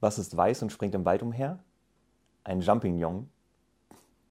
Was ist weiß und springt im Wald umher? Ein Jumping Jong.